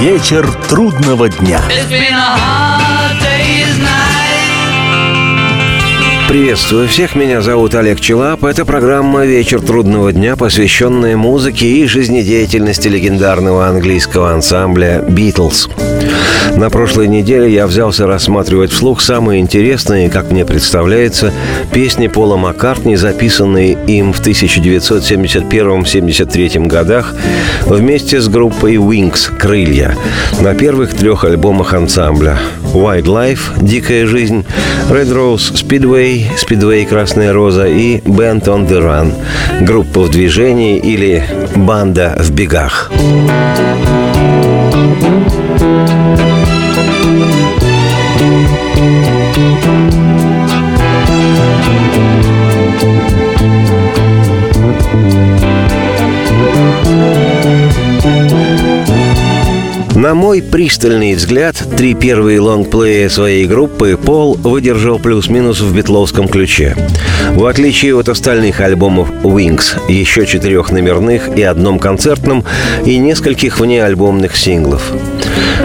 Вечер трудного дня. Приветствую всех, меня зовут Олег Челап. Это программа «Вечер трудного дня», посвященная музыке и жизнедеятельности легендарного английского ансамбля «Битлз». На прошлой неделе я взялся рассматривать вслух самые интересные, как мне представляется, песни Пола Маккартни, записанные им в 1971-73 годах вместе с группой Wings «Крылья» на первых трех альбомах ансамбля «Wildlife» – «Дикая жизнь», «Red Rose Speedway» Speedway «Красная роза» и «Band on the Run» – группа в движении или «Банда в бегах». На мой пристальный взгляд, три первые лонгплея своей группы Пол выдержал плюс-минус в битловском ключе. В отличие от остальных альбомов Wings, еще четырех номерных и одном концертном, и нескольких внеальбомных синглов.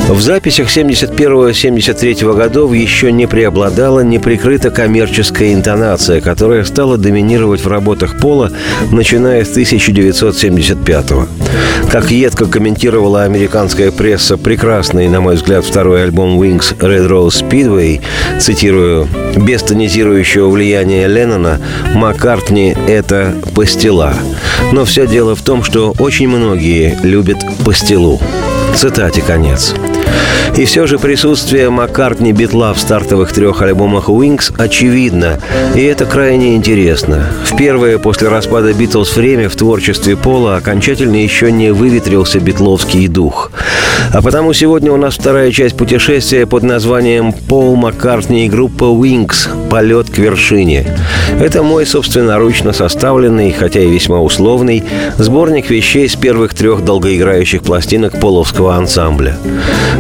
В записях 71-73 годов еще не преобладала неприкрыта коммерческая интонация, которая стала доминировать в работах Пола, начиная с 1975 -го. Как едко комментировала американская пресса прекрасный, на мой взгляд, второй альбом Wings Red Rose Speedway, цитирую, «Без тонизирующего влияния Леннона Маккартни — это пастила». Но все дело в том, что очень многие любят пастилу. Цитате конец. И все же присутствие Маккартни Битла в стартовых трех альбомах Wings очевидно, и это крайне интересно. В первое после распада Битлз время в творчестве Пола окончательно еще не выветрился битловский дух. А потому сегодня у нас вторая часть путешествия под названием «Пол Маккартни и группа Wings. Полет к вершине». Это мой собственноручно составленный, хотя и весьма условный, сборник вещей с первых трех долгоиграющих пластинок половского ансамбля.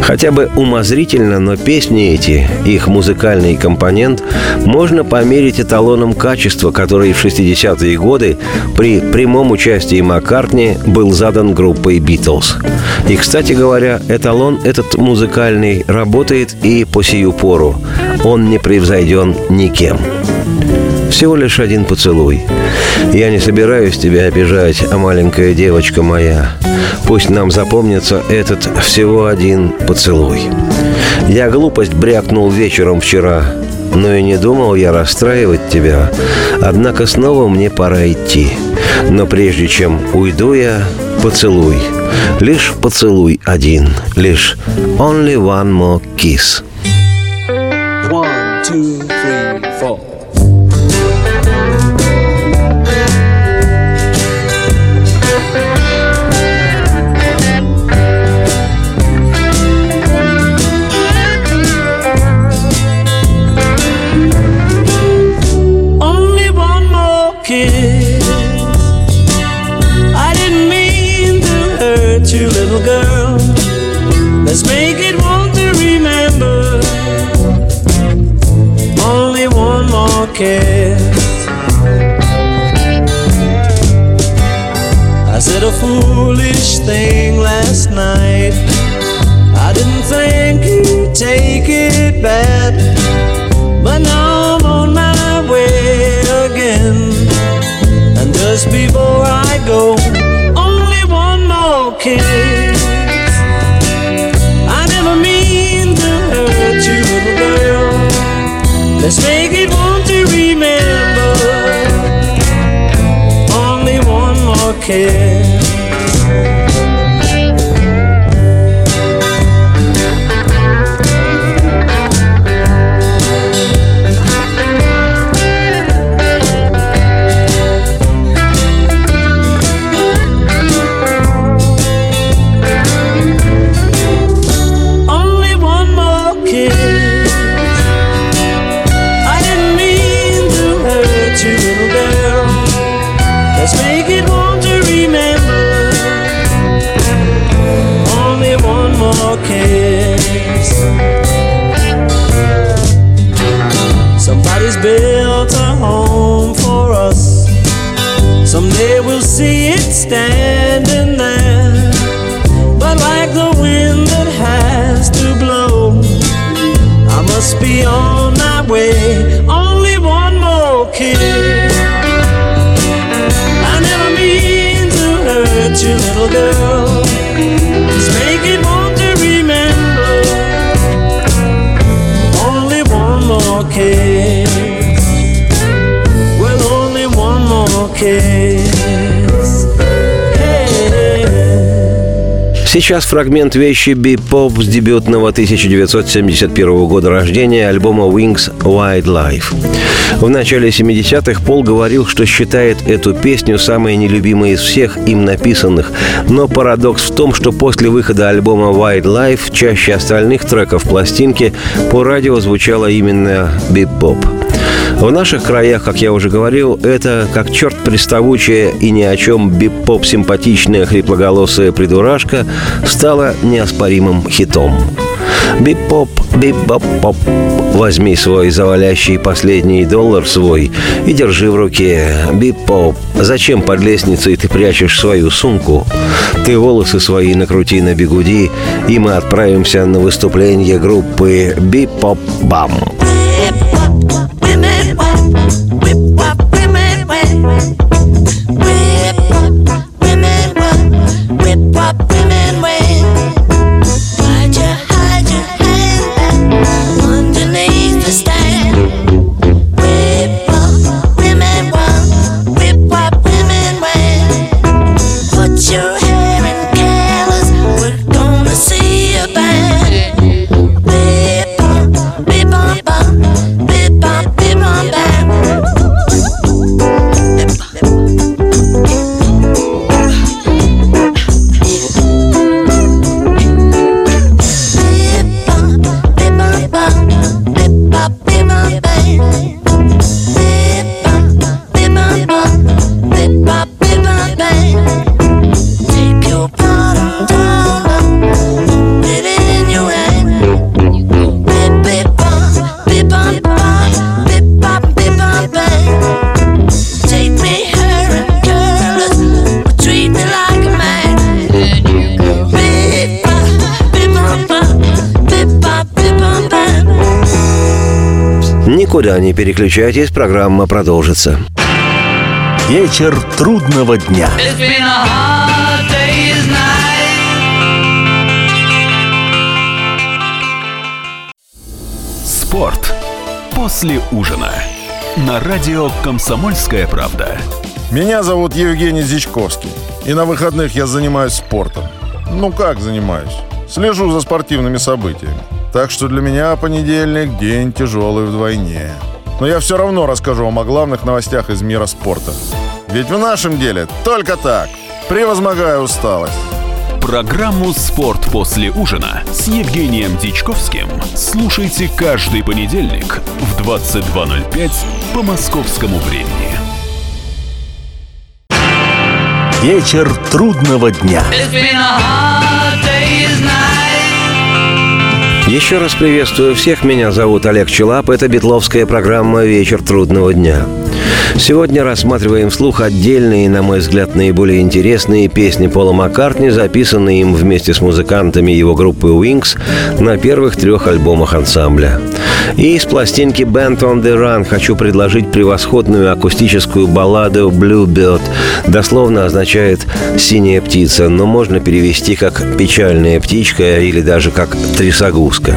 Хотя бы умозрительно, но песни эти, их музыкальный компонент, можно померить эталоном качества, который в 60-е годы при прямом участии Маккартни был задан группой «Битлз». И, кстати говоря, эталон этот музыкальный работает и по сию пору. Он не превзойден никем. Всего лишь один поцелуй. Я не собираюсь тебя обижать, а маленькая девочка моя. Пусть нам запомнится этот всего один поцелуй. Я глупость брякнул вечером вчера, но и не думал я расстраивать тебя. Однако снова мне пора идти. Но прежде чем уйду я, поцелуй. Лишь поцелуй один. Лишь only one more kiss. One, two, three, four. Think you'd take it bad. But now I'm on my way again. And just before I go, only one more kiss. I never mean to hurt you, little girl. Let's make it one to remember. Only one more kiss. Сейчас фрагмент вещи бипоп с дебютного 1971 года рождения альбома Wings Wide Life. В начале 70-х Пол говорил, что считает эту песню самой нелюбимой из всех им написанных, но парадокс в том, что после выхода альбома Wide Life чаще остальных треков пластинки по радио звучала именно бипоп. поп в наших краях, как я уже говорил, это как черт приставучая и ни о чем бип-поп симпатичная хриплоголосая придурашка стала неоспоримым хитом. Bip Bop, Bip Bop Bop. Возьми свой завалящий последний доллар свой и держи в руке. Bip Bop. Зачем под лестницей ты прячешь свою сумку? Ты волосы свои накрути на бегуди, и мы отправимся на выступление группы Бип-поп-бам. Никуда не переключайтесь, программа продолжится. Вечер трудного дня. Спорт после ужина. На радио «Комсомольская правда». Меня зовут Евгений Зичковский. И на выходных я занимаюсь спортом. Ну как занимаюсь? Слежу за спортивными событиями. Так что для меня понедельник – день тяжелый вдвойне. Но я все равно расскажу вам о главных новостях из мира спорта. Ведь в нашем деле только так, превозмогая усталость. Программу «Спорт после ужина» с Евгением Дичковским слушайте каждый понедельник в 22.05 по московскому времени. Вечер трудного дня. Еще раз приветствую всех. Меня зовут Олег Челап. Это битловская программа «Вечер трудного дня». Сегодня рассматриваем вслух отдельные, на мой взгляд, наиболее интересные песни Пола Маккартни, записанные им вместе с музыкантами его группы Wings на первых трех альбомах ансамбля. И из пластинки Band on the Run хочу предложить превосходную акустическую балладу Bluebird. Дословно означает «синяя птица», но можно перевести как «печальная птичка» или даже как «трясогузка».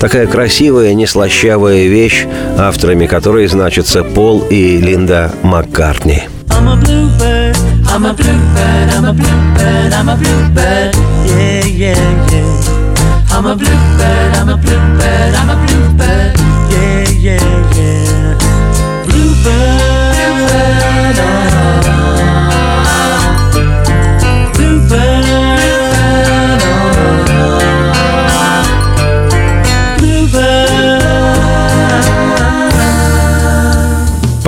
Такая красивая, неслащавая вещь, авторами которой значатся Пол и Линда Маккартни. I'm a bluebird, I'm a bluebird, I'm a bluebird, I'm a bluebird, yeah, yeah, yeah. I'm a bluebird, I'm a bluebird, I'm a bluebird, yeah, yeah.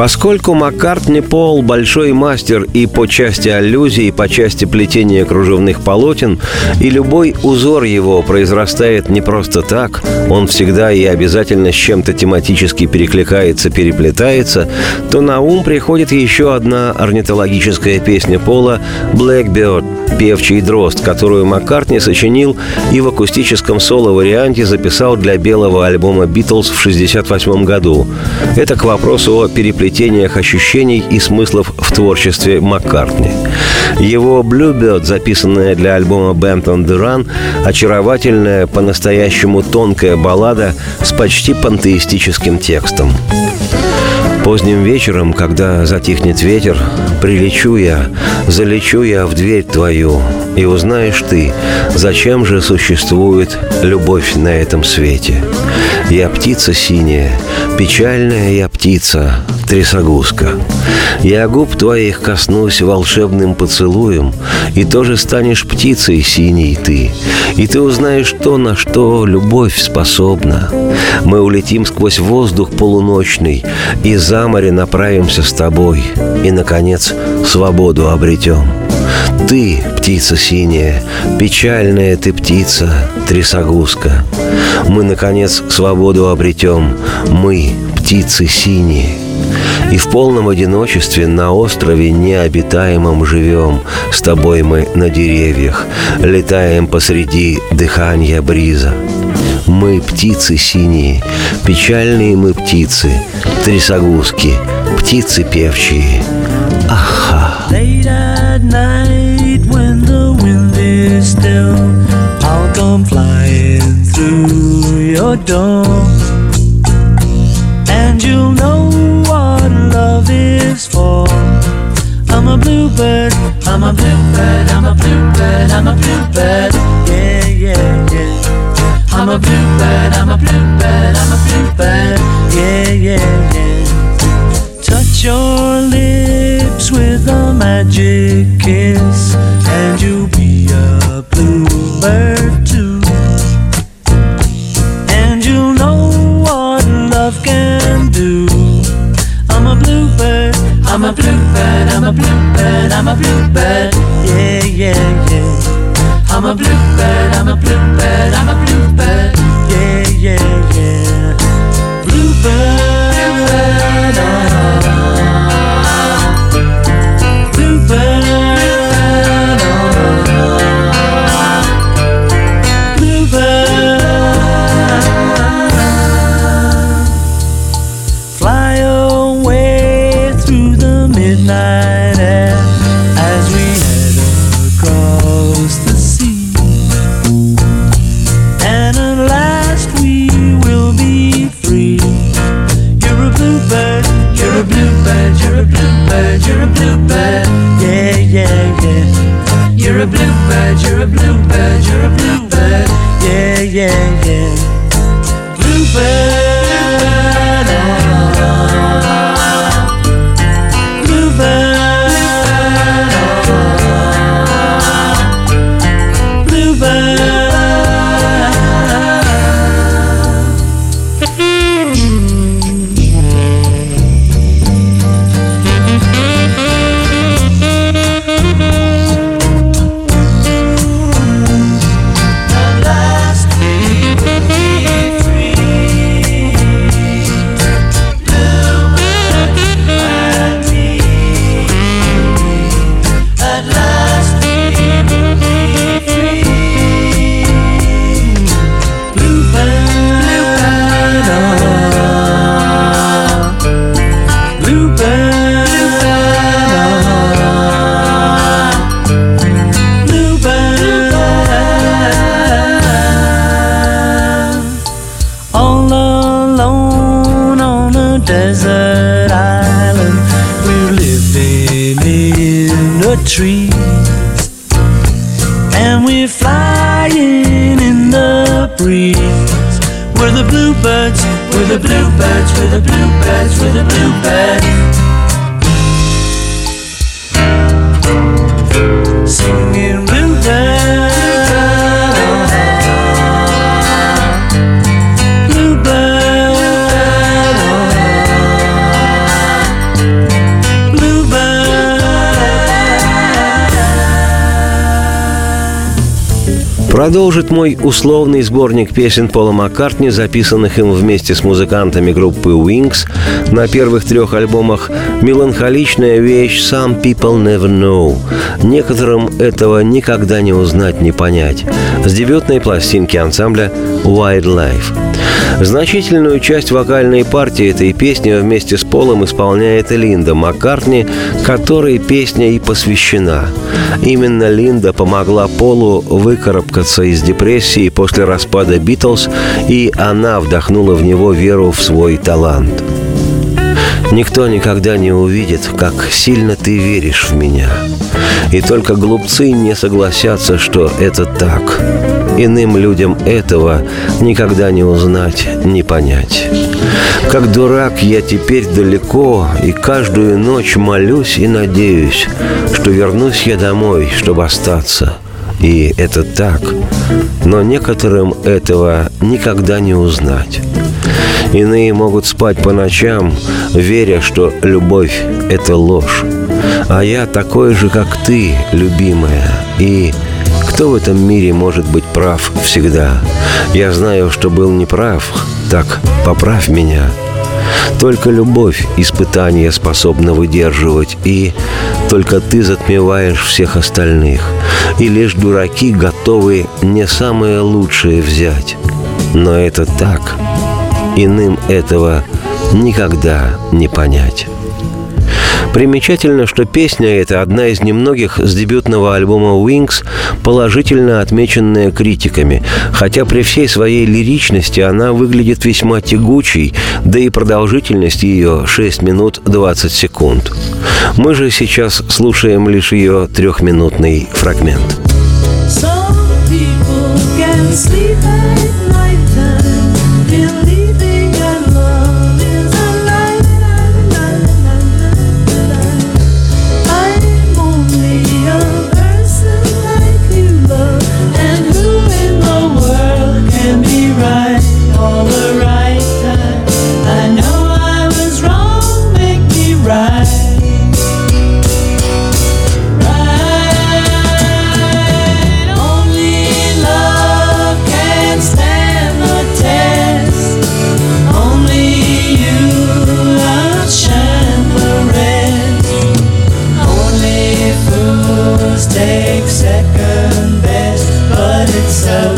Поскольку Маккартни Пол большой мастер и по части аллюзий, и по части плетения кружевных полотен, и любой узор его произрастает не просто так, он всегда и обязательно с чем-то тематически перекликается, переплетается, то на ум приходит еще одна орнитологическая песня Пола «Blackbird» «Певчий дрозд», которую Маккартни сочинил и в акустическом соло-варианте записал для белого альбома «Битлз» в 1968 году. Это к вопросу о переплетениях ощущений и смыслов в творчестве Маккартни. Его «Bluebird», записанная для альбома «Band on the Run», очаровательная, по-настоящему тонкая баллада с почти пантеистическим текстом. Поздним вечером, когда затихнет ветер, Прилечу я, залечу я в дверь твою, и узнаешь ты, зачем же существует любовь на этом свете. Я птица синяя, печальная я птица, трясогузка. Я губ твоих коснусь волшебным поцелуем, и тоже станешь птицей синей ты. И ты узнаешь то, на что любовь способна. Мы улетим сквозь воздух полуночный, и за море направимся с тобой, и, наконец, свободу обретем. Ты, птица синяя, печальная ты птица, трясогузка. Мы, наконец, свободу обретем, мы, птицы синие. И в полном одиночестве на острове необитаемом живем. С тобой мы на деревьях, летаем посреди дыхания бриза. Мы птицы синие, печальные мы птицы, трясогузки, птицы певчие. Aha. Late at night when the wind is still, I'll come flying through your door. And you'll know what love is for. I'm a bluebird, I'm a bluebird, I'm a bluebird, I'm a bluebird. Yeah, yeah, yeah. I'm a bluebird, I'm a bluebird, I'm a bluebird. Yeah, yeah, yeah. Touch your lips lips with a magic kiss, and you'll be a bluebird too. And you'll know what love can do. I'm a bluebird, I'm a bluebird, I'm a bluebird, I'm a bluebird. Yeah, yeah, yeah. I'm a bluebird, I'm a bluebird, I'm a bluebird. Yeah, yeah, yeah. Продолжит мой условный сборник песен Пола Маккартни, записанных им вместе с музыкантами группы Wings на первых трех альбомах, меланхоличная вещь «Some People Never Know». Некоторым этого никогда не узнать, не понять. С дебютной пластинки ансамбля «Wildlife». Значительную часть вокальной партии этой песни вместе с Полом исполняет Линда Маккартни, которой песня и посвящена. Именно Линда помогла Полу выкарабкаться из депрессии после распада «Битлз», и она вдохнула в него веру в свой талант. Никто никогда не увидит, как сильно ты веришь в меня. И только глупцы не согласятся, что это так. Иным людям этого никогда не узнать, не понять. Как дурак я теперь далеко, и каждую ночь молюсь и надеюсь, что вернусь я домой, чтобы остаться. И это так. Но некоторым этого никогда не узнать. Иные могут спать по ночам, веря, что любовь — это ложь. А я такой же, как ты, любимая. И кто в этом мире может быть прав всегда? Я знаю, что был неправ. Так, поправь меня. Только любовь испытания способна выдерживать, и только ты затмеваешь всех остальных. И лишь дураки готовы не самое лучшее взять. Но это так. Иным этого никогда не понять. Примечательно, что песня эта одна из немногих с дебютного альбома Wings, положительно отмеченная критиками, хотя при всей своей лиричности она выглядит весьма тягучей, да и продолжительность ее 6 минут 20 секунд. Мы же сейчас слушаем лишь ее трехминутный фрагмент. Some people can sleep second best, but it's so.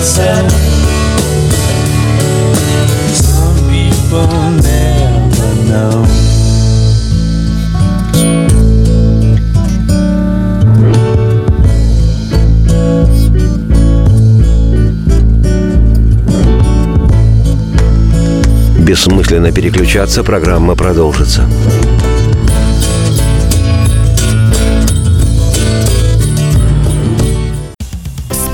But it's so. Some people never know. Бессмысленно переключаться, программа продолжится.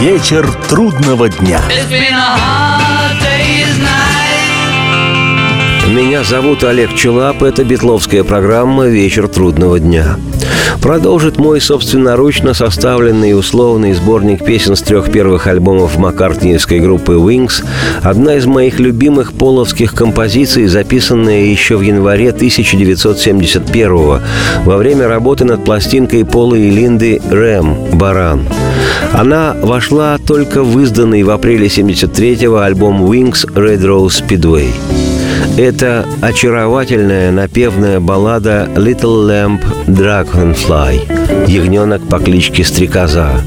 Вечер трудного дня. It's been a hard day's night. Меня зовут Олег Челап. Это битловская программа «Вечер трудного дня». Продолжит мой собственноручно составленный условный сборник песен с трех первых альбомов маккартниевской группы Wings, одна из моих любимых половских композиций, записанная еще в январе 1971 во время работы над пластинкой Пола и Линды «Рэм. Баран». Она вошла только в изданный в апреле 73-го альбом Wings Red Rose Speedway. Это очаровательная напевная баллада «Little Lamp Dragonfly» «Ягненок по кличке Стрекоза».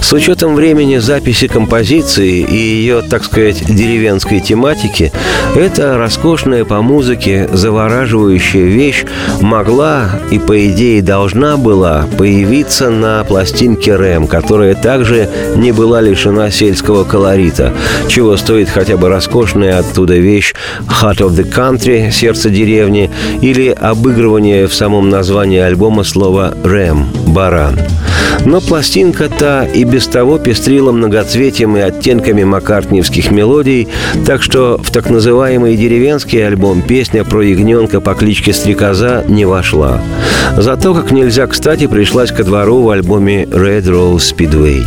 С учетом времени записи композиции и ее, так сказать, деревенской тематики, эта роскошная по музыке завораживающая вещь могла и, по идее, должна была появиться на пластинке «Рэм», которая также не была лишена сельского колорита, чего стоит хотя бы роскошная оттуда вещь «Heart of the Country» — «Сердце деревни» или обыгрывание в самом названии альбома слова «Рэм» — «Баран». Но пластинка-то и без того пестрила многоцветием и оттенками маккартниевских мелодий, так что в так называемый деревенский альбом песня про ягненка по кличке Стрекоза не вошла. Зато, как нельзя кстати, пришлась ко двору в альбоме Red Rose Speedway.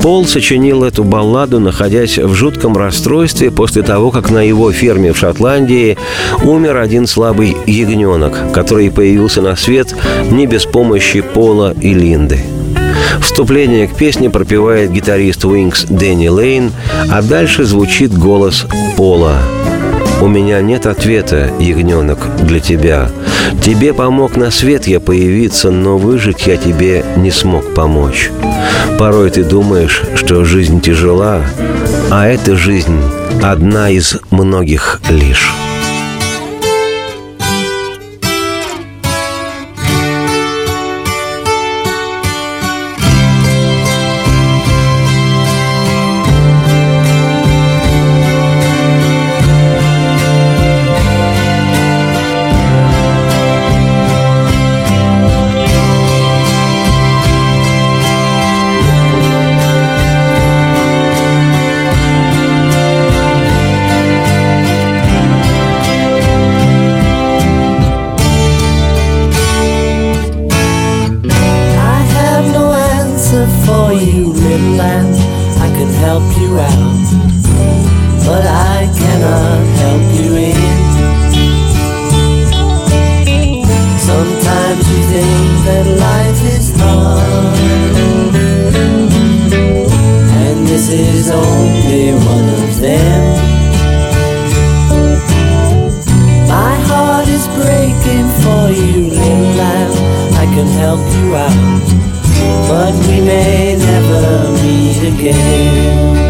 Пол сочинил эту балладу, находясь в жутком расстройстве после того, как на его ферме в Шотландии умер один слабый ягненок, который появился на свет не без помощи Пола и Линды. Вступление к песне пропевает гитарист Wings Дэнни Лейн, а дальше звучит голос Пола. «У меня нет ответа, ягненок, для тебя. Тебе помог на свет я появиться, но выжить я тебе не смог помочь. Порой ты думаешь, что жизнь тяжела, а эта жизнь одна из многих лишь». life is long, and this is only one of them. My heart is breaking for you, little. I can help you out, but we may never meet again.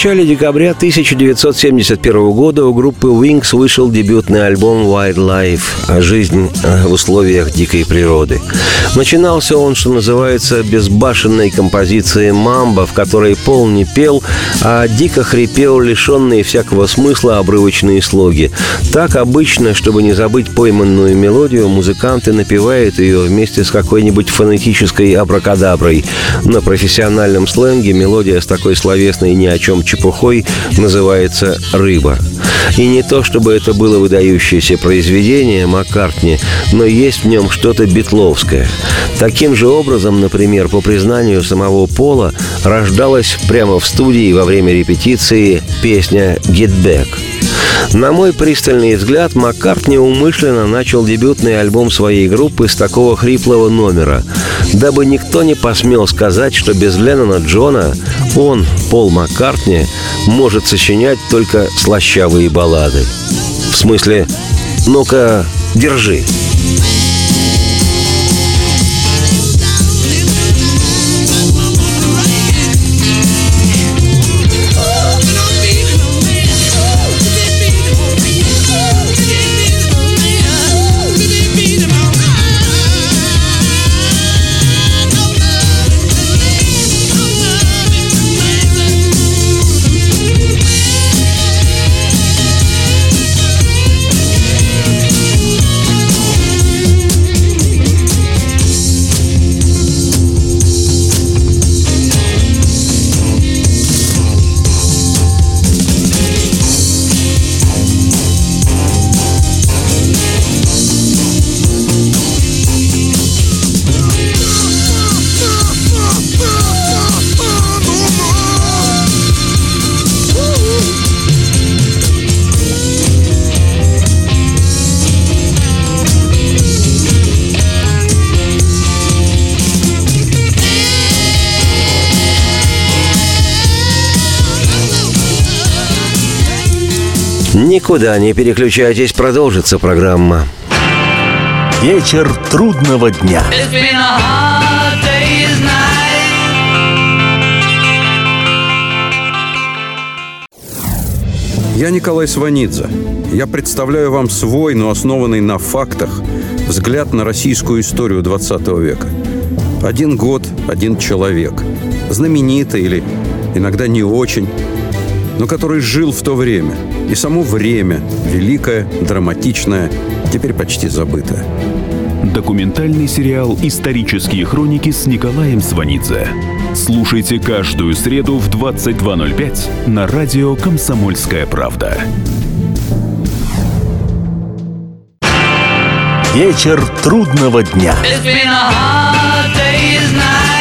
Начале декабря 1971 года у группы Wings вышел дебютный альбом Wildlife «Жизнь э, в условиях дикой природы». Начинался он, что называется, безбашенной композицией «Мамба», в которой Пол не пел, а дико хрипел лишенные всякого смысла обрывочные слоги. Так обычно, чтобы не забыть пойманную мелодию, музыканты напевают ее вместе с какой-нибудь фонетической абракадаброй. На профессиональном сленге мелодия с такой словесной ни о чем чепухой называется «Рыба». И не то, чтобы это было выдающееся произведение Маккартни, но есть в нем что-то битловское. Таким же образом, например, по признанию самого Пола, рождалась прямо в студии во время репетиции песня «Get Back». На мой пристальный взгляд, Маккартни умышленно начал дебютный альбом своей группы с такого хриплого номера, дабы никто не посмел сказать, что без Леннона Джона он, Пол Маккартни, может сочинять только слащавые баллады. В смысле, ну-ка, держи. Никуда не переключайтесь, продолжится программа. Вечер трудного дня. It's been a hard day's night. Я Николай Сванидзе. Я представляю вам свой, но основанный на фактах, взгляд на российскую историю 20 века. Один год, один человек. Знаменитый или иногда не очень, но который жил в то время. И само время, великое, драматичное, теперь почти забытое. Документальный сериал «Исторические хроники» с Николаем Сванидзе. Слушайте каждую среду в 22.05 на радио «Комсомольская правда». Вечер трудного дня. It's been a hard day's night.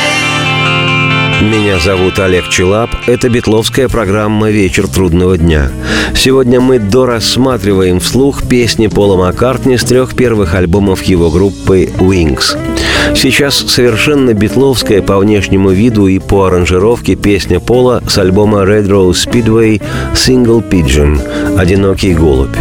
Меня зовут Олег Челап. Это битловская программа «Вечер трудного дня». Сегодня мы дорассматриваем вслух песни Пола Маккартни с трех первых альбомов его группы «Wings». Сейчас совершенно битловская по внешнему виду и по аранжировке песня Пола с альбома Red Rose Speedway «Single Pigeon» «Одинокий голубь».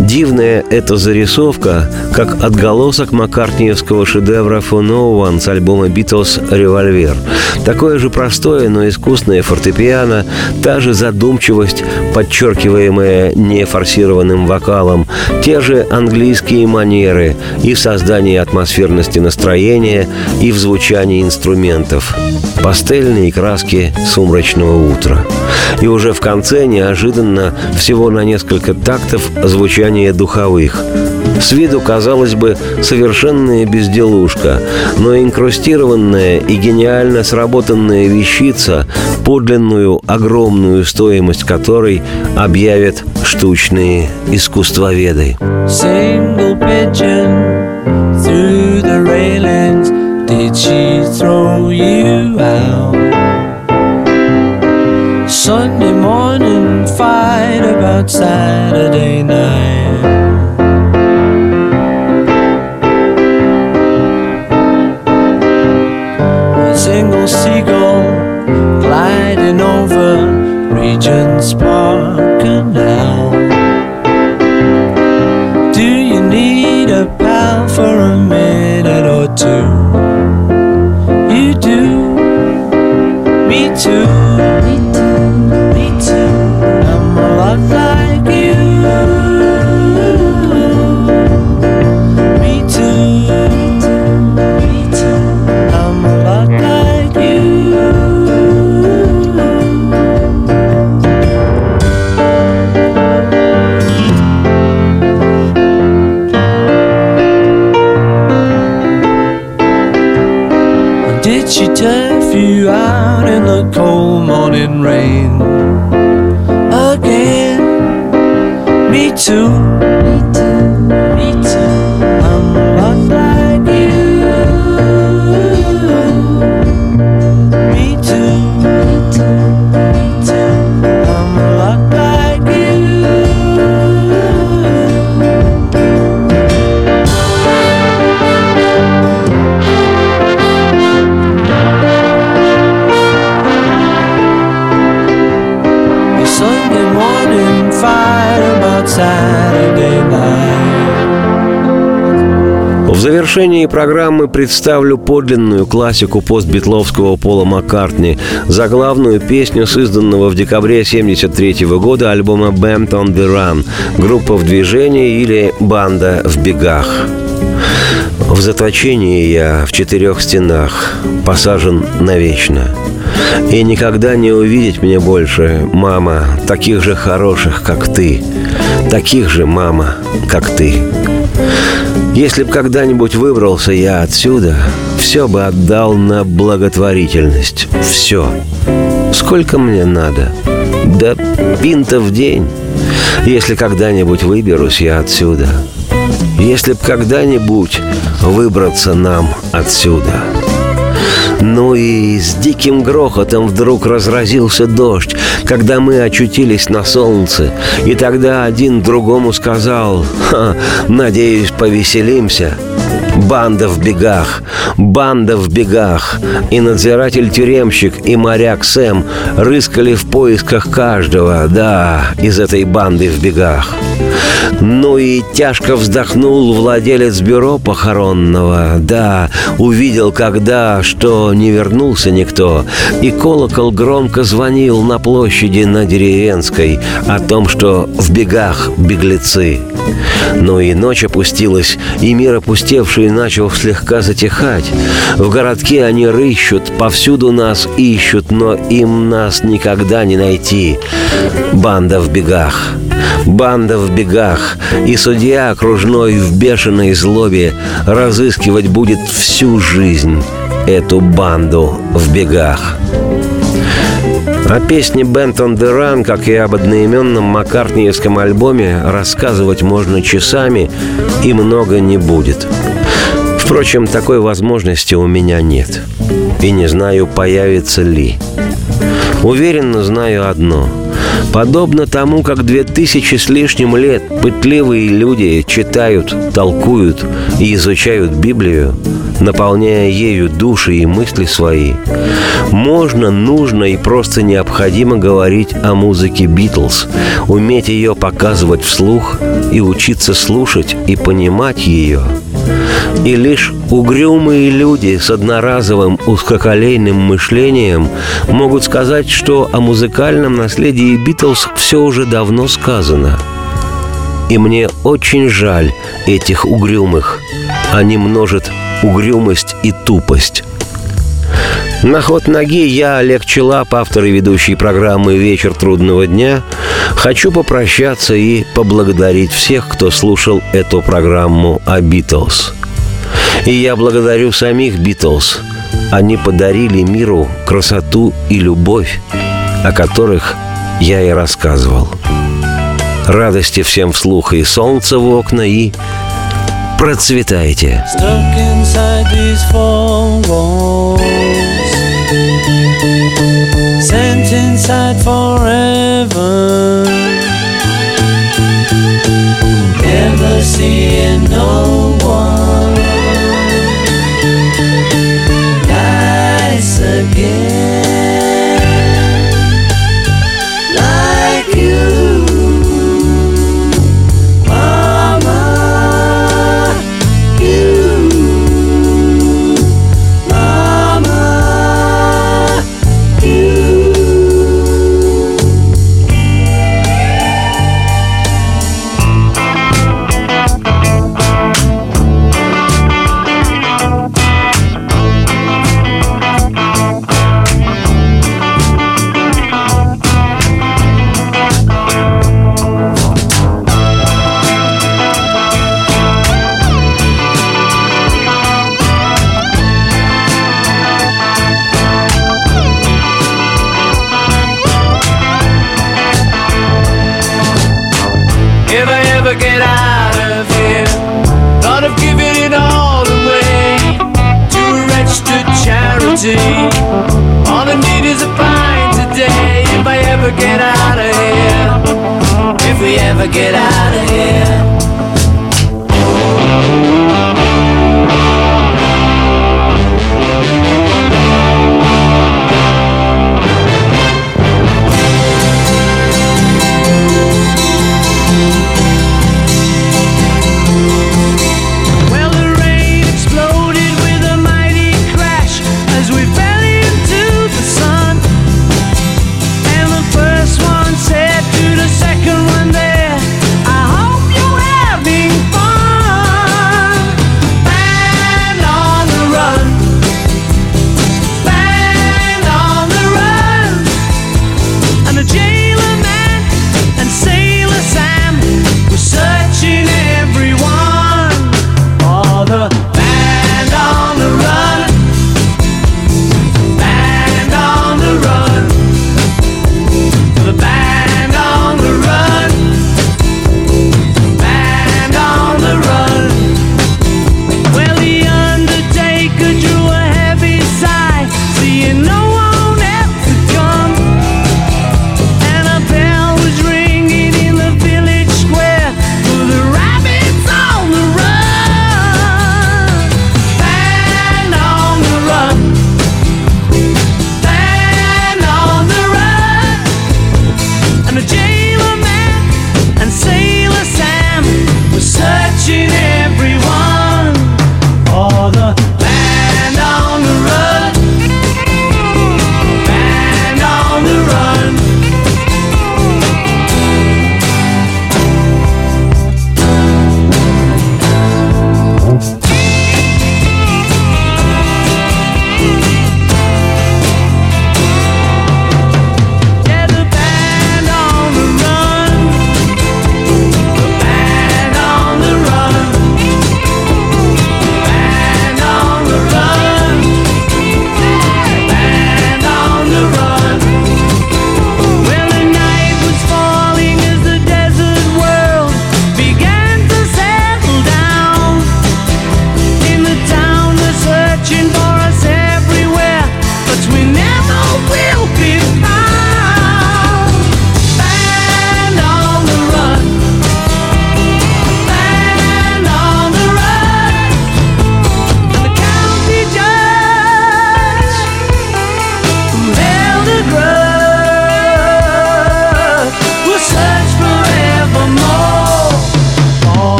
Дивная эта зарисовка, как отголосок маккартниевского шедевра «For No One» с альбома «Битлз Револьвер». Такое же простое, но искусное фортепиано, та же задумчивость, подчеркиваемая нефорсированным вокалом, те же английские манеры и в создании атмосферности настроения, и в звучании инструментов. Пастельные краски сумрачного утра. И уже в конце неожиданно, всего на несколько тактов, звучание духовых. С виду, казалось бы, совершенная безделушка, но инкрустированная и гениально сработанная вещица, подлинную огромную стоимость которой объявят штучные искусствоведы. Sunday morning fight about Saturday night. riding over Regent's Park Canal. Do you need a pal for a minute or two? You do, me too, me too, me too. I'm all up. Did she turf you out in the cold morning rain? Again, me too. Завершении программы представлю подлинную классику постбитловского Пола Маккартни, заглавную песню с изданного в декабре 1973 года альбома «Band on the Run» «Группа в движении» или «Банда в бегах». В заточении я в четырех стенах, посажен навечно. И никогда не увидеть мне больше, мама, таких же хороших, как ты. Таких же, мама, как ты. Если б когда-нибудь выбрался я отсюда, все бы отдал на благотворительность. Все. Сколько мне надо? Да пинта в день. Если когда-нибудь выберусь я отсюда. Если б когда-нибудь выбраться нам отсюда. Ну и с диким грохотом вдруг разразился дождь, когда мы очутились на солнце. И тогда один другому сказал, «Ха, «Надеюсь, повеселимся». Банда в бегах, банда в бегах. И надзиратель-тюремщик, и моряк Сэм рыскали в поисках каждого, да, из этой банды в бегах. Ну и тяжко вздохнул владелец бюро похоронного. Да, увидел, когда, что не вернулся никто. И колокол громко звонил на площади на деревенской о том, что в бегах беглецы. Ну и ночь опустилась, и мир опустевший начал слегка затихать. В городке они рыщут, повсюду нас ищут, но им нас никогда не найти. Банда в бегах. Банда в бегах, и судья окружной в бешеной злобе разыскивать будет всю жизнь эту банду в бегах. О песне «Band on the Run», как и об одноименном маккартниевском альбоме, рассказывать можно часами, и много не будет. Впрочем, такой возможности у меня нет. И не знаю, появится ли. Уверенно знаю одно – Подобно тому, как две тысячи с лишним лет пытливые люди читают, толкуют и изучают Библию, наполняя ею души и мысли свои, можно, нужно и просто необходимо говорить о музыке Битлз, уметь ее показывать вслух и учиться слушать и понимать ее – и лишь угрюмые люди с одноразовым узкоколейным мышлением могут сказать, что о музыкальном наследии Битлз все уже давно сказано. И мне очень жаль этих угрюмых. Они множат угрюмость и тупость. На ход ноги я, Олег Челап, автор и ведущий программы «Вечер трудного дня», хочу попрощаться и поблагодарить всех, кто слушал эту программу о «Битлз». И я благодарю самих Битлз. Они подарили миру красоту и любовь, о которых я и рассказывал. Радости всем вслух и солнца в окна, и процветайте. Sent inside forever. we ever get out of here.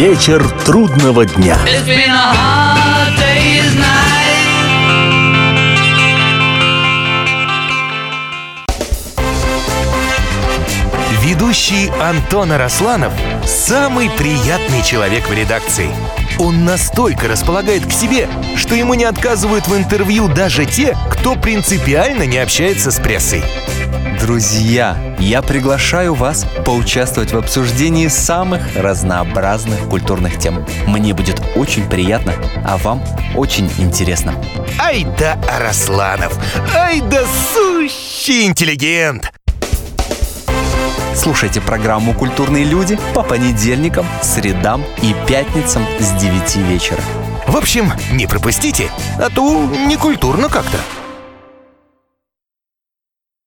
Вечер трудного дня. Ведущий Антон Арасланов – самый приятный человек в редакции. Он настолько располагает к себе, что ему не отказывают в интервью даже те, кто принципиально не общается с прессой. Друзья, я приглашаю вас поучаствовать в обсуждении самых разнообразных культурных тем. Мне будет очень приятно, а вам очень интересно. Ай да Арасланов! Ай да сущий интеллигент! Слушайте программу «Культурные люди» по понедельникам, средам и пятницам с 9 вечера. В общем, не пропустите, а то некультурно как-то.